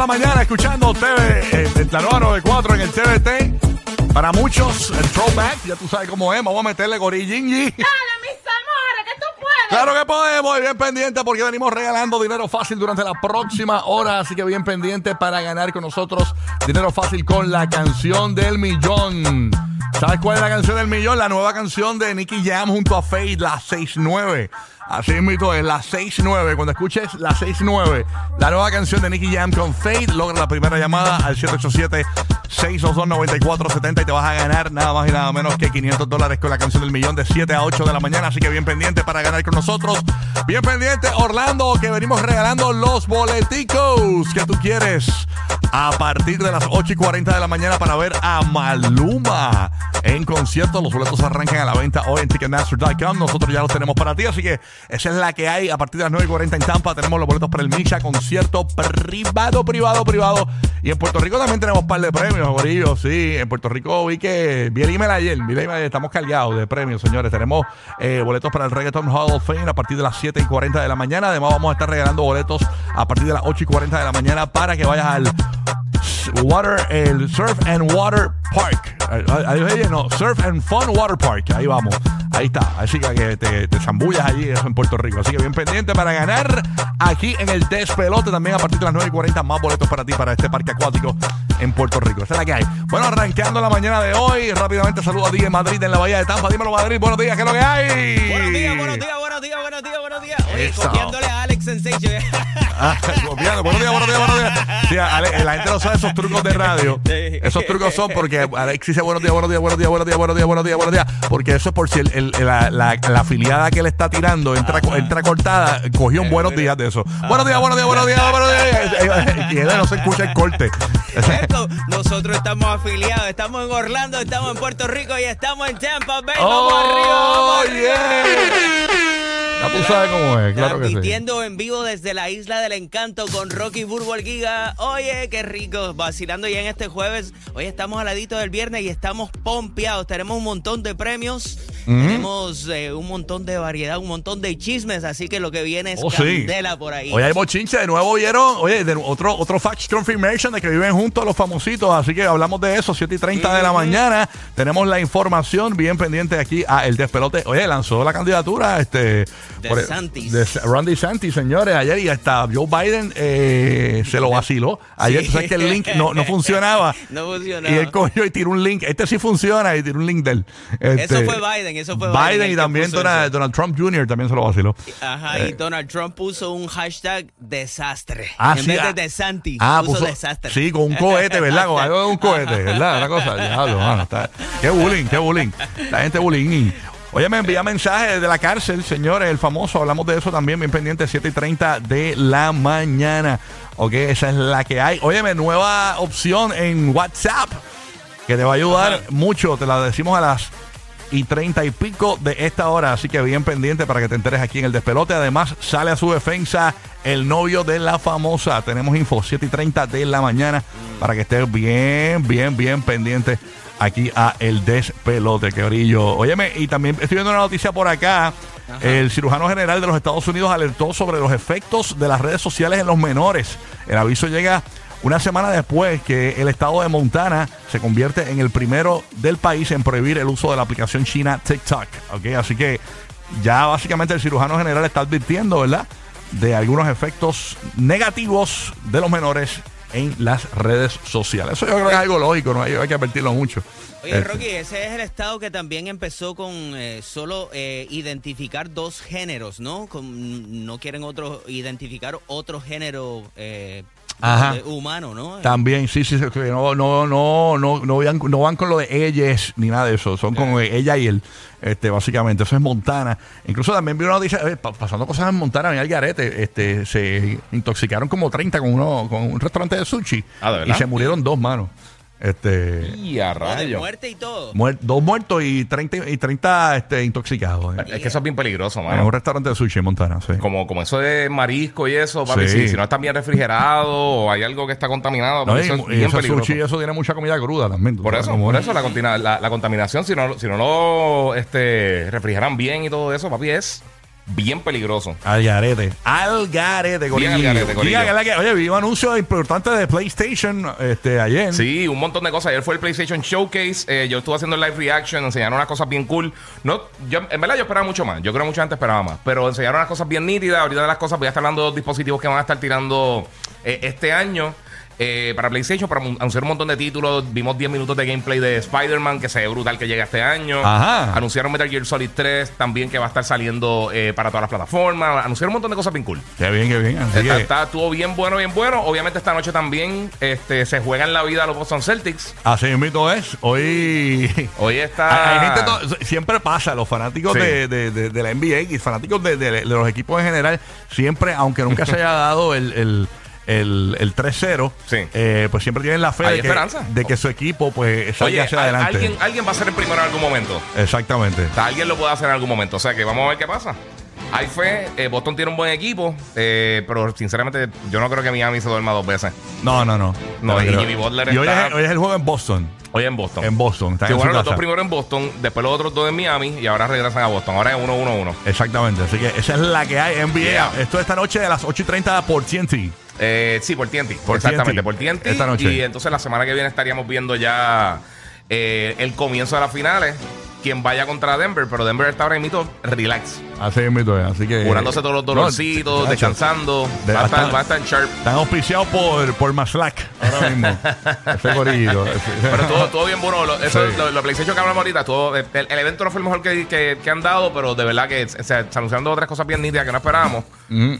la mañana escuchando TV, eh, la nueva 94 en el TVT. Para muchos, el throwback, ya tú sabes cómo es, vamos a meterle gorillingi. Dale, mis amores, que tú puedes. Claro que podemos, bien pendiente porque venimos regalando dinero fácil durante la próxima hora, así que bien pendiente para ganar con nosotros dinero fácil con la canción del millón. ¿Sabes cuál es la canción del millón? La nueva canción de Nicky Jam junto a Fade, la 69. Así mismo es, la 69. Cuando escuches la 69, la nueva canción de Nicky Jam con Fade, logra la primera llamada al 787-622-9470 y te vas a ganar nada más y nada menos que 500 dólares con la canción del millón de 7 a 8 de la mañana. Así que bien pendiente para ganar con nosotros. Bien pendiente, Orlando, que venimos regalando los boleticos que tú quieres a partir de las 8 y 40 de la mañana para ver a Maluma en concierto. Los boletos arrancan a la venta hoy en Ticketmaster.com. Nosotros ya los tenemos para ti, así que esa es la que hay. A partir de las 9 y 40 en Tampa tenemos los boletos para el Misha, concierto privado, privado, privado. Y en Puerto Rico también tenemos un par de premios, gorillo. Sí, en Puerto Rico vi que vi el email ayer. Vi el email, estamos cargados de premios, señores. Tenemos eh, boletos para el Reggaeton Hall of Fame a partir de las 7 y 40 de la mañana. Además, vamos a estar regalando boletos a partir de las 8 y 40 de la mañana para que vayas al Water, el Surf and Water Park. Ahí, no, Surf and Fun Water Park. Ahí vamos. Ahí está. Así que te, te zambullas allí eso en Puerto Rico. Así que bien pendiente para ganar aquí en el Despelote también a partir de las 9 y 40 más boletos para ti para este parque acuático en Puerto Rico. Esa es la que hay. Bueno, arrancando la mañana de hoy, rápidamente saludo a ti en Madrid, en la Bahía de Tampa. Dímelo, Madrid. Buenos días, ¿qué es lo que hay? Buenos días, buenos días, buenos días, buenos días, buenos días. Oye, copiándole a Alex Sensation. Ah, copiando. Buenos días, buenos días, buenos días. Sí, Ale, la gente no sabe esos trucos de radio. Esos trucos son porque Alex dice buenos días, buenos días, buenos días, buenos días, buenos días, buenos días, buenos días. Porque eso es por si el, el, la, la, la, afiliada que le está tirando entra, entra cortada, cogió un buenos días de eso. Buenos días, buenos días, buenos días, buenos días. Y él no se escucha el corte. Nosotros estamos afiliados, estamos en Orlando, estamos en Puerto Rico y estamos en Tampa Bay. Vamos arriba, vamos arriba. Ya tú sabes cómo es, claro que sí. Transmitiendo en vivo desde la Isla del Encanto con Rocky Burbo Giga. Oye, qué rico, vacilando ya en este jueves. Hoy estamos al ladito del viernes y estamos pompeados. Tenemos un montón de premios, tenemos eh, un montón de variedad, un montón de chismes, así que lo que viene es oh, candela por ahí. Hoy hay bochinche, de nuevo vieron, oye, de otro, otro fact confirmation de que viven juntos los famositos, así que hablamos de eso, 7 y 30 de la mañana. Tenemos la información bien pendiente aquí a El Despelote. Oye, lanzó la candidatura, este de Santis. De Ron DeSantis, señores. Ayer y hasta Joe Biden eh, se lo vaciló. Ayer, tú sabes que el link no, no funcionaba. no funcionaba. Y él cogió y tiró un link. Este sí funciona y tiró un link de él. Este, eso fue Biden, eso fue Biden. Biden y también Donald, Donald, Trump Jr. también se lo vaciló. Ajá, y eh. Donald Trump puso un hashtag desastre. Ah, en sí, vez de ah, DeSantis, ah, puso, desastre. Sí, con un cohete, ¿verdad? Con algo de un cohete, ¿verdad? Una cosa, diablo, mano. Está, qué bullying, qué bullying. La gente bullying. Oye, me envía mensajes de la cárcel, señores, el famoso. Hablamos de eso también, bien pendiente, 7 y 30 de la mañana. Ok, esa es la que hay. Óyeme, nueva opción en WhatsApp que te va a ayudar mucho. Te la decimos a las y 30 y pico de esta hora. Así que bien pendiente para que te enteres aquí en el despelote. Además, sale a su defensa el novio de la famosa. Tenemos info 7 y 30 de la mañana para que estés bien, bien, bien pendiente aquí a El Despelote, que brillo. Óyeme, y también estoy viendo una noticia por acá. El cirujano general de los Estados Unidos alertó sobre los efectos de las redes sociales en los menores. El aviso llega una semana después que el estado de Montana se convierte en el primero del país en prohibir el uso de la aplicación china TikTok. ¿okay? Así que ya básicamente el cirujano general está advirtiendo, ¿verdad? De algunos efectos negativos de los menores en las redes sociales. Eso yo creo que es algo lógico, no hay, que advertirlo mucho. Oye, este. Rocky, ese es el estado que también empezó con eh, solo eh, identificar dos géneros, ¿no? Con, no quieren otro identificar otro género eh, humano, ¿no? También, sí, sí, no, no, no, no, no, van, no van con lo de ellas ni nada de eso, son con ella y él, este, básicamente, eso es Montana. Incluso también vi una noticia, eh, pasando cosas en Montana, en el Garete, este, se intoxicaron como 30 con uno, con un restaurante de sushi ah, y se murieron dos manos. Este, y a rayo. muerte y todo. dos muertos y 30, y 30 este, intoxicados. Es que eso es bien peligroso, mano. En un restaurante de sushi en Montana, sí. Como, como eso de marisco y eso, papi, si, no está bien refrigerado o hay algo que está contaminado, no, eso y, es sushi eso tiene mucha comida cruda también. Por eso, por eso la, la, contaminación, si no, si no lo este, refrigeran bien y todo eso, papi, es bien peligroso. Al garete. Al garete, Bien al garete, Corillo. Diga que la que- Oye, vi un anuncio importante de PlayStation este, ayer. Sí, un montón de cosas. Ayer fue el PlayStation Showcase. eh, yo estuve haciendo live reaction, enseñaron unas cosas bien cool. No, yo, en verdad yo esperaba mucho más. Yo creo que mucha gente esperaba más. Pero enseñaron unas cosas bien nítidas. Ahorita de las cosas voy a estar hablando de los dispositivos que van a estar tirando eh, este año. Eh, para PlayStation, para anunciar un montón de títulos. Vimos 10 minutos de gameplay de Spider-Man, que se ve brutal que llega este año. Ajá. Anunciaron Metal Gear Solid 3, también que va a estar saliendo eh, para todas las plataformas. Anunciaron un montón de cosas bien cool. Qué bien, qué bien. Así Está, que, está- estuvo bien bueno, bien bueno. Obviamente esta noche también este, se juegan la vida los Boston Celtics. así mismo es. Hoy. Hoy está... Hay hay gente, to- siempre pasa, los fanáticos Sí. de, de- de- de la NBA y fanáticos de, los equipos en general, siempre, aunque nunca se haya dado el, el, el, el 3-0, Sí. eh, pues siempre tienen la fe de que, de que su equipo pues salga Oye, hacia adelante. alguien, alguien va a ser el primero en algún momento. Exactamente. O sea, alguien lo puede hacer en algún momento. O sea que vamos a ver qué pasa. Hay fe. eh, Boston tiene un buen equipo. eh, pero sinceramente, yo no creo que Miami se duerma dos veces. No, no, no. No, y. Jimmy Butler Y hoy, está- es, hoy es el juego en Boston. Hoy en Boston. En Boston. Están Sí, en bueno, los dos primeros en Boston, después los otros dos en Miami y ahora regresan a Boston. Ahora es 1-1-1. Exactamente. Así que esa es la que hay NBA. Yeah. Esto es esta noche de las 8 y 30 por TNT. Eh, sí, por TNT. Por Exactamente, TNT. por TNT. Esta noche. Y entonces la semana que viene estaríamos viendo ya eh, el comienzo de las finales. Quien vaya contra Denver, pero Denver está ahora mismo relax. Así es. Así que. Curándose todos los dolorcitos, No, descansando. De- va, a estar, va a estar en sharp. Están auspiciados por, por Maslack ahora mismo. Ese gorillo. Pero todo, todo bien bueno. Lo, eso, Sí. lo, lo PlayStation que hablamos ahorita, todo, el, el evento no fue el mejor que, que- que han dado, pero de verdad que se, se anunciaron dos o tres cosas bien nítidas que no esperábamos.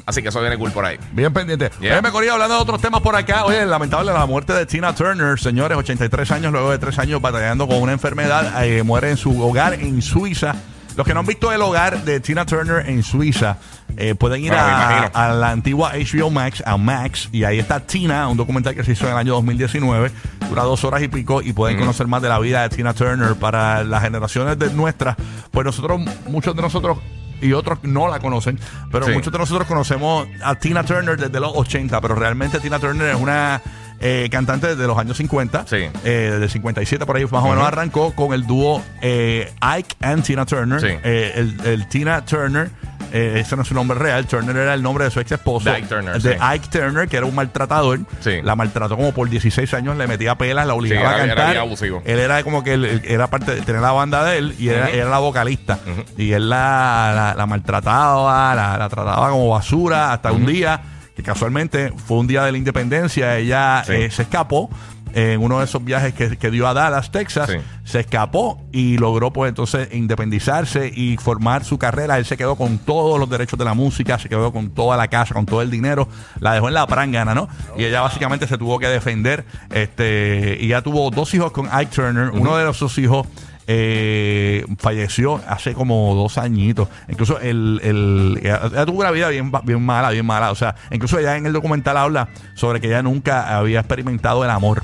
Así que eso viene cool por ahí. Bien pendiente. Yeah. Oye, me corría hablando de otros temas por acá. Oye, lamentable la muerte de Tina Turner, señores, 83 años, luego de 3 años batallando con una enfermedad, eh, muere en su hogar en Suiza. Los que no han visto el hogar de Tina Turner en Suiza eh, pueden ir me a, la antigua HBO Max, a Max, y ahí está Tina, un documental que se hizo en el año 2019, dura dos horas y pico, y pueden conocer más de la vida de Tina Turner para las generaciones de nuestras. Pues nosotros, muchos de nosotros y otros no la conocen, pero Sí. muchos de nosotros conocemos a Tina Turner desde los 80, pero realmente Tina Turner es una eh, cantante desde los años 50, Sí. eh, desde 57 por ahí más o menos arrancó con el dúo eh, Ike and Tina Turner. Sí. Eh, el, el Tina Turner, eh, ese no es su nombre real, Turner era el nombre de su ex esposo, De Ike Turner, de sí. Ike Turner, que era un maltratador, Sí. la maltrató como por 16 años, le metía pelas, la obligaba era- a era cantar. bien abusivo. Él era como que él- era parte de tener la banda de él y era, era la vocalista. Y él la, la, la maltrataba, la, la trataba como basura hasta un día que casualmente fue un día de la independencia. Ella Sí. eh, se escapó en uno de esos viajes que, que dio a Dallas, Texas. Sí. Se escapó y logró pues entonces independizarse y formar su carrera. Él se quedó con todos los derechos de la música, se quedó con toda la casa, con todo el dinero. La dejó en la prangana, ¿no? Y ella básicamente se tuvo que defender. Este, y ya tuvo dos hijos con Ike Turner. Uno de esos hijos eh, falleció hace como dos añitos. Incluso el, el- ella, ella tuvo una vida bien, bien mala, bien mala. O sea, incluso ella en el documental habla sobre que ella nunca había experimentado el amor.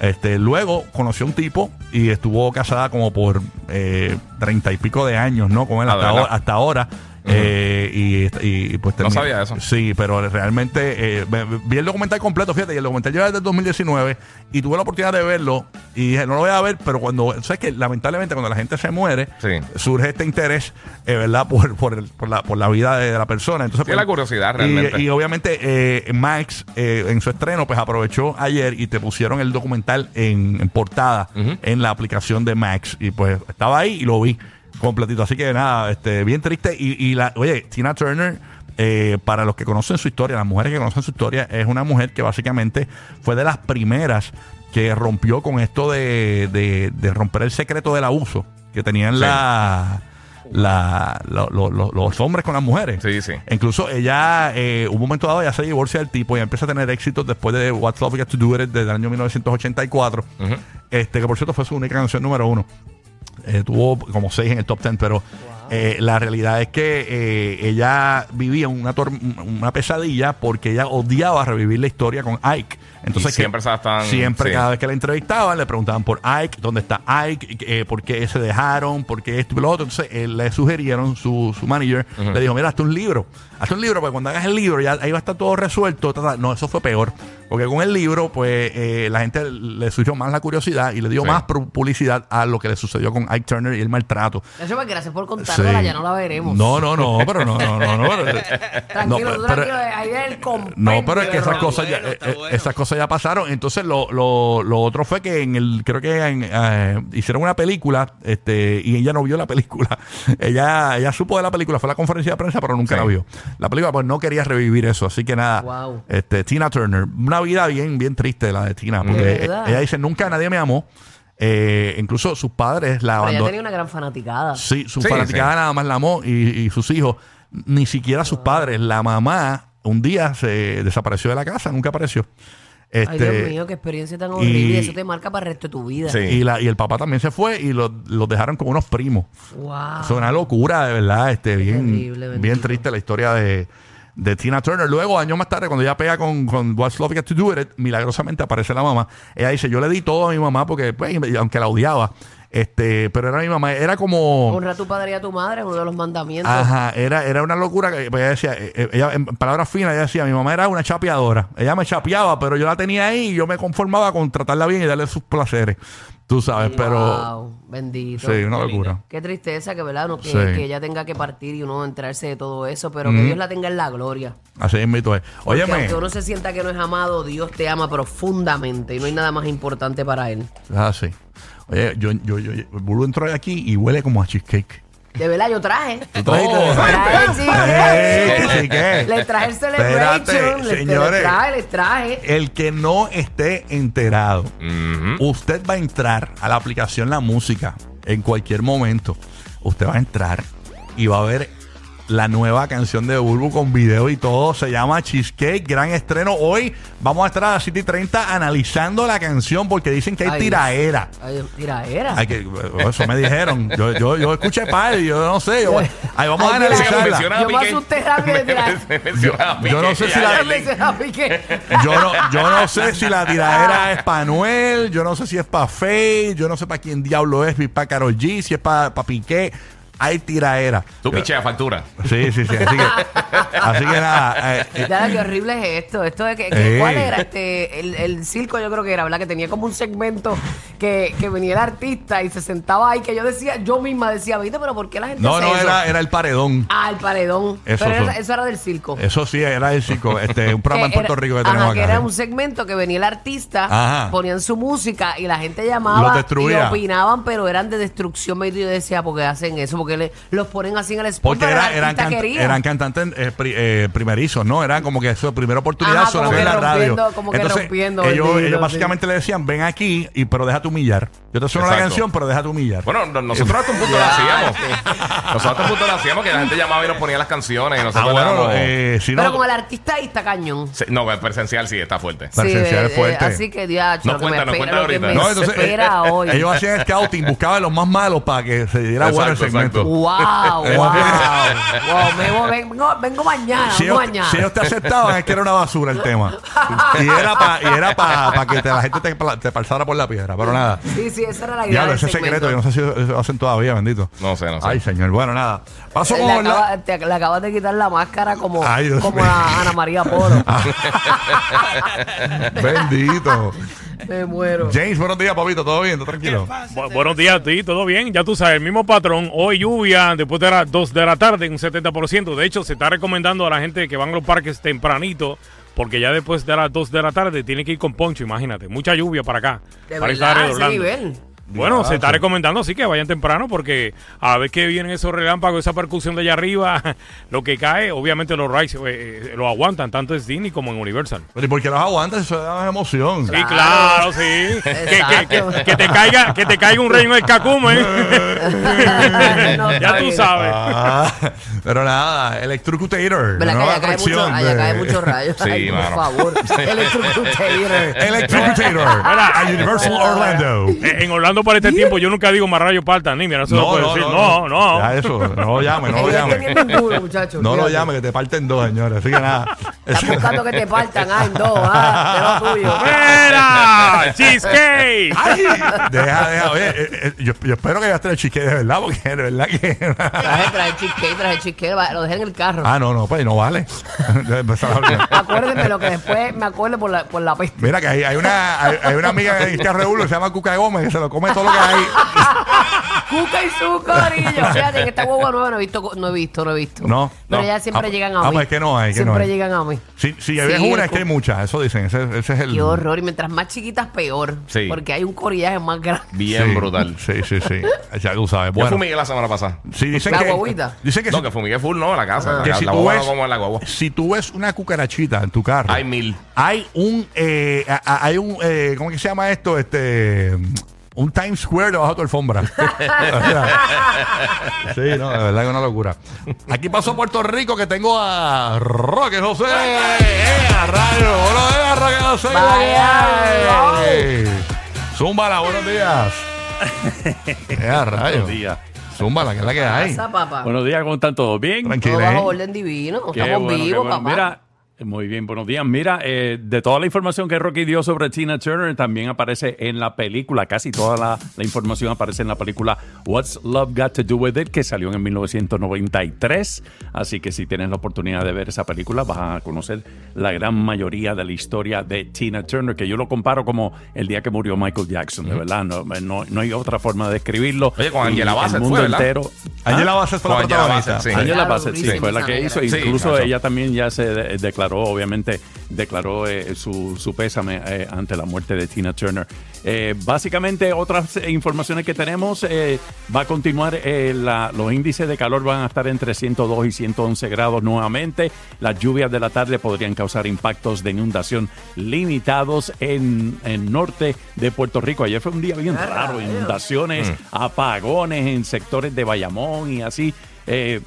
Este, luego conoció un tipo y estuvo casada como por eh, treinta y pico de años, ¿no? Con él Ah, hasta, ¿de verdad? ahora, Eh, y, y, pues No termi- sabía eso. Sí, pero realmente eh, vi el documental completo, fíjate, y el documental lleva desde el 2019 y tuve la oportunidad de verlo y dije, no lo voy a ver, pero cuando, sabes que lamentablemente cuando la gente se muere, Sí. surge este interés, eh, ¿verdad? Por, por, el- por la, por la vida de, la persona. Entonces, Sí, pues, la curiosidad, y- realmente. Y, obviamente eh, Max eh, en su estreno pues aprovechó ayer y te pusieron el documental en, en portada en la aplicación de Max y pues estaba ahí y lo vi completito. Así que nada, este, bien triste. Y, y la, oye, Tina Turner, eh, para los que conocen su historia, las mujeres que conocen su historia, es una mujer que básicamente fue de las primeras que rompió con esto de, de- de romper el secreto del abuso que tenían Sí. la, la- lo- lo- lo- los hombres con las mujeres. Sí, sí. Incluso ella, eh, un momento dado, ya se divorcia del tipo y empieza a tener éxitos después de What's Love Got to Do It desde el año 1984. Ujú. Este, que por cierto fue su única canción número uno. Eh, tuvo como seis en el top ten, pero eh, la realidad es que eh, ella vivía una, tor- una pesadilla porque ella odiaba revivir la historia con Ike. Entonces, Y siempre que- siempre sí. cada vez que la entrevistaban le preguntaban por Ike, dónde está Ike, eh, por qué se dejaron, por qué esto y lo otro. Entonces eh, le sugirieron, su, su manager le dijo, mira, hazte un libro, hazte un libro, porque cuando hagas el libro ya ahí va a estar todo resuelto. ta, ta". No, eso fue peor, porque con el libro pues eh, la gente le surgió más la curiosidad y le dio Sí. más pu- publicidad a lo que le sucedió con Ike Turner y el maltrato. Eso pues gracias por contárnosla, Sí. ya no la veremos. No, no, no, pero no, no, no, no. pero- Tranquilo, no, tú pero- tranquilo, ahí viene el compendio. no, pero es que esas cosas, ya, bueno, eh, eh, bueno. esas cosas ya pasaron. Entonces, lo, lo, lo otro fue que en el, creo que en, eh, hicieron una película, este, y ella no vio la película. ella, ella supo de la película, fue a la conferencia de prensa, pero nunca Sí. la vio. La película, pues no quería revivir eso. Así que nada, Wow. este, Tina Turner, una vida bien, bien triste la de Tina, porque ¿De verdad? ella dice nunca nadie me amó. Eh, incluso sus padres la Pero ella abandonaron. tenía una gran fanaticada. Sí, su Sí, fanaticada sí. nada más la amó y, y sus hijos, ni siquiera sus padres. La mamá un día se desapareció de la casa, nunca apareció. Ay, Este, Dios mío, qué experiencia tan horrible. y- Eso te marca para el resto de tu vida. Sí. y, la, y el papá también se fue y los los dejaron como unos primos. Wow. Es una locura, de verdad. Este, bien, terrible, bien bendito. triste la historia de, de Tina Turner. Luego, años más tarde, cuando ella pega con, con What's Love Got to Do With It, milagrosamente aparece la mamá. Ella dice, yo le di todo a mi mamá porque, pues, aunque la odiaba, este, pero era mi mamá. Era como... Honra a tu padre y a tu madre, uno de los mandamientos. Ajá, era, era una locura que pues, ella decía, eh, eh, ella, en palabras finas, ella decía, mi mamá era una chapeadora. Ella me chapeaba, pero yo la tenía ahí y yo me conformaba con tratarla bien y darle sus placeres. Tú sabes, pero Wow, bendito. sí, una locura. Qué tristeza que, ¿verdad? No, que, Sí. que ella tenga que partir y uno enterarse de todo eso, pero que Dios la tenga en la gloria. Así es mito es. Porque Óyeme, aunque uno se sienta que no es amado, Dios te ama profundamente y no hay nada más importante para él. es así. Oye, yo, yo, yo, yo Bulu entró aquí y huele como a cheesecake. De verdad, yo traje. ¿Tú trajiste? Oh, Traje. ¿sí qué? Le traje el Espérate, celebration. le- señores. Le traje, le traje. El que no esté enterado, Ujú. usted va a entrar a la aplicación La Música en cualquier momento. Usted va a entrar y va a ver la nueva canción de Bulbu con video y todo. Se llama Cheesecake, gran estreno. Hoy vamos a estar a las 7 y 30 analizando la canción porque dicen que hay Ay, tiraera. Ay, tiraera. Hay que, eso me dijeron. Yo, yo, yo escuché par y yo no sé. yo- ahí vamos a Ay, analizarla. Yo me Piqué. asusté rápido de tirar. Menciona a Yo no sé si la-. Yo no, yo no sé si la tiradera es para Noel, yo no sé si es para Faye, yo no sé para quién diablo es, si es para Karol G, si es para Piqué. Hay tiraera. Tú pichea factura. Sí, sí, sí. Así que, así que nada. eh, eh, Ya, qué horrible es esto. Esto de que, que- Ey. ¿cuál era este? El, el circo, yo creo que era, ¿verdad? Que tenía como un segmento que, que venía el artista y se sentaba ahí, que yo decía, yo misma decía, ¿viste? Pero ¿por qué la gente no, hace no, eso? era, era el paredón. Ah, el paredón. Eso Pero son- era- eso era del circo. Eso sí, era el chico. Este, un programa en Que Puerto era- Rico que ajá, tenemos que acá. era un segmento que venía el artista, Ajá. ponían su música y la gente llamaba Los y destruía. opinaban, pero eran de destrucción. Y yo decía, ¿por qué hacen eso? Porque le, los ponen así en el spot. Porque era- eran, canta- eran cantantes eh, pri- eh, primerizos, ¿no? Era como que su primera oportunidad que en la radio. rompiendo- como que rompiendo, ellos, ellos sí. básicamente le decían, ven aquí, y pero déjate humillar. Yo te sueno la Exacto. canción, pero déjate humillar. Bueno, no- nosotros hasta un punto lo hacíamos. Nosotros hasta un punto lo hacíamos que la gente llamaba y nos ponía las canciones y ah, nosotros bueno, éramos- eh, si Pero no, como el artista ahí está cañón. Sí, No, el presencial sí está fuerte. Presencial eh, es fuerte. eh, así que, diacho, No lo que cuenta, me no espera, cuenta lo que ahorita. me No, entonces, espera eh, eh, hoy. ellos hacían scouting, buscaban los más malos para que se diera bueno el Exacto, segmento. exacto. Wow, wow, wow. Vengo, vengo, vengo mañana, Si vengo ellos, mañana. si ellos te aceptaban, es que era una basura el tema. Y era para y era pa, pa que te- la gente te, pla- te pasara por la piedra. Pero nada. Sí, sí, esa era la idea. Diablo, del ese segmento. secreto, yo no sé si lo hacen todavía, bendito. No sé, no sé. Ay, señor. Bueno, nada. Paso Le, con la... acaba- te- le acabas de quitar la máscara como, Ay, Dios como mío. a Ana María Polo. Bendito. Me muero. James, buenos días, papito. ¿Todo bien? ¿Todo tranquilo? Bu- buenos días a ti, ¿todo bien? Ya tú sabes, el mismo patrón. Hoy lluvia, después de las 2 de la tarde, un 70%. De hecho, se está recomendando a la gente que van a los parques tempranito, porque ya después de las 2 de la tarde tiene que ir con poncho, imagínate. Mucha lluvia para acá. De para verdad, ese nivel. Bueno, se está recomendando así que vayan temprano porque a ver que vienen esos relámpagos, esa percusión de allá arriba, lo que cae, obviamente los rides eh, eh, lo aguantan tanto en Disney como en Universal. Pero ¿y por qué los aguantas? Eso da emoción. Sí, claro, sí. Que, que- Exacto. que- que te caiga, que te caiga un reino del cacume. No, ya tú sabes. Ah, pero nada, Electrocutator. ¿Verdad que nueva allá cae, mucho, allá cae mucho rayo? Sí, Ay, por favor. Electrocutator. Electrocutator a Universal Orlando. Eh, En Orlando, llegando para este tiempo, yo nunca digo más rayo parta, ni mira, no se lo puedo decir. No, no. Ya eso, no lo llame, no lo llame. No lo llame, que te parten dos, señores. Así que nada. Estás buscando que te partan, ah, en dos, ah, de lo tuyo. ¡Cheesecake! ¡Ay! Deja, deja. Oye, eh, eh, yo, yo espero que gastes el chique de verdad, porque de verdad que. Traje, traje cheesecake, traje cheesecake, va, lo dejé en el carro. ah, no, no, pues no vale. Hablar. Acuérdenme lo que después me acuerdo por la, por la peste. Mira que hay, hay una hay, hay una amiga que está regulo, se llama Cuca Gómez, que se lo come todo lo que hay. Cuca y su corillo. Fíjate que esta huevo nueva no he visto, no he visto, no he visto. No, Pero no. ya siempre Ah, llegan a ah, mí. pues es que no hay, que no Siempre hay. llegan a mí. Si, si ves Sí, una, el es que hay muchas, eso dicen. Ese, ese es el. Qué horror. Y mientras más chiquitas, peor. Sí. Porque hay un corillaje más grande. Bien Sí, brutal. Sí, sí, sí. Ya tú sabes. Yo Bueno, fumigué la semana pasada. sí, dicen La que. guaguita. Dicen que, No, si, que fumigué full, no, la casa. La, que si la tú guagua ves. no como en la guagua. Si tú ves una cucarachita en tu carro. Hay mil. hay un eh, a- a- hay un eh, ¿cómo que se llama esto? Este un Times Square debajo de tu alfombra. sí, no, de verdad que es una locura. Aquí pasó Puerto Rico que tengo a Roque José. ¡Eh, a rayo! Buenos días, Roque José. Vaya, ¡Eh! Zúmbala, buenos días. ¡Eh, a rayo! Buenos días. Zúmbala, que es la que hay. Pasa, papá. Buenos días, ¿cómo están todos? ¿Bien? Todo Tranquila. bajo orden divino. Qué Estamos bueno, qué vivos, bueno. papá. Mira, muy bien, buenos días. Mira, eh, de toda la información que Rocky dio sobre Tina Turner, también aparece en la película, casi toda la, la información aparece en la película What's Love Got to Do With It, que salió en 1993. Así que si tienes la oportunidad de ver esa película, vas a conocer la gran mayoría de la historia de Tina Turner, que yo lo comparo como el día que murió Michael Jackson, de verdad. No, no, no hay otra forma de describirlo. Oye, con el Bassett mundo entero. Angela Bassett fue la Con Angela protagonista. Bassett, sí. Angela Bassett, sí, fue la que hizo. Sí, Incluso ella también ya se de- declaró, obviamente, declaró eh, su, su pésame eh, ante la muerte de Tina Turner. Eh, básicamente, otras informaciones que tenemos, va a continuar, la- los índices de calor van a estar entre 102 y 111 grados nuevamente. Las lluvias de la tarde podrían causar impactos de inundación limitados en el norte de Puerto Rico. Ayer fue un día bien raro, inundaciones, apagones en sectores de Bayamón y así. Eh,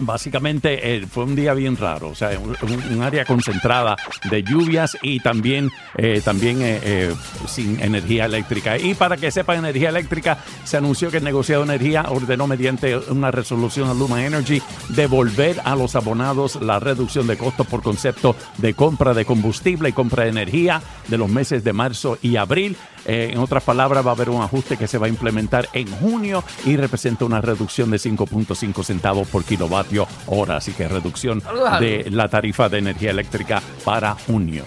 Básicamente eh, fue un día bien raro, o sea, un, área concentrada de lluvias y también, eh, también eh, sin energía eléctrica. Y para que sepan, energía eléctrica, se anunció que el negociado de energía ordenó mediante una resolución a Luma Energy devolver a los abonados la reducción de costos por concepto de compra de combustible y compra de energía de los meses de marzo y abril. Eh, en otras palabras, va a haber un ajuste que se va a implementar en junio y representa una reducción de 5.5 centavos por kilovatio hora. Así que reducción de la tarifa de energía eléctrica para junio.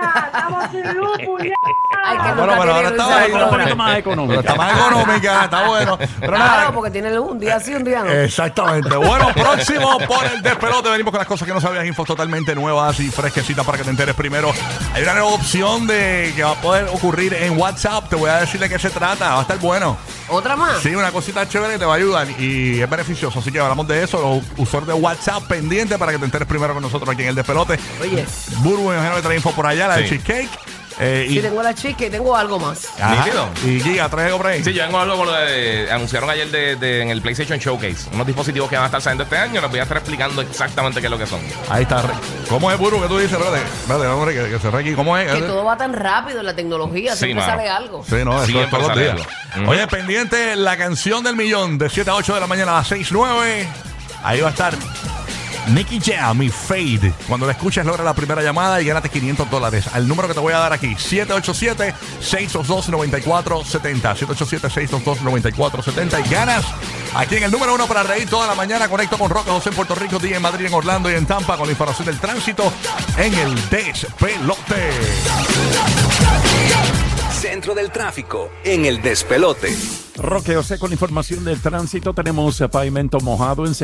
Ay, que Bueno, nunca pero ahora está un poquito más Pero económica. está más económica, está bueno. Pero nada, Claro, porque tiene un día sí, un día no. Exactamente. Bueno, próximo por el despelote. Venimos con las cosas que no sabías, infos totalmente nuevas y fresquecitas para que te enteres primero. Hay una nueva opción de que va a poder ocurrir en WhatsApp. Te voy a decir de qué se trata. Va a estar bueno. ¿Otra más? Sí, una cosita chévere que te va a ayudar y es beneficioso. Así que hablamos de eso. Los usuarios de WhatsApp pendiente para que te enteres primero con nosotros aquí en el despelote. Oye, Burbu, me imagino que trae info por allá, la de Sí. cheesecake. Eh, y, tengo la chica y tengo algo más. Ajá. Nítido. y Giga, trae algo por ahí. Sí, yo vengo a algo con lo de. Anunciaron ayer de, de- en el PlayStation Showcase unos dispositivos que van a estar saliendo este año. Les voy a estar explicando exactamente qué es lo que son. Ahí está. ¿Cómo es, Burbu, que tú dices? Espérate, espérate, hombre, que, que se re aquí. ¿Cómo es? Que todo va tan rápido en la tecnología, Sí, siempre mano. sale algo. Sí, no, eso es Siempre todos los sale días. algo. Ujú. Oye, pendiente la canción del millón de 7 a 8 de la mañana a las 6, 9. Ahí va a estar Nicky Jam y Fade. Cuando la escuches, logra la primera llamada y gánate 500 dólares. Al número que te voy a dar aquí: 787-622-9470. 787-622-9470. Y ganas aquí en el número uno para reír toda la mañana. Conecto con Roca José en Puerto Rico, día en Madrid, en Orlando y en Tampa con la información del tránsito en el despelote. Centro del tráfico en el despelote. Roque José con la información del tránsito. Tenemos pavimento mojado en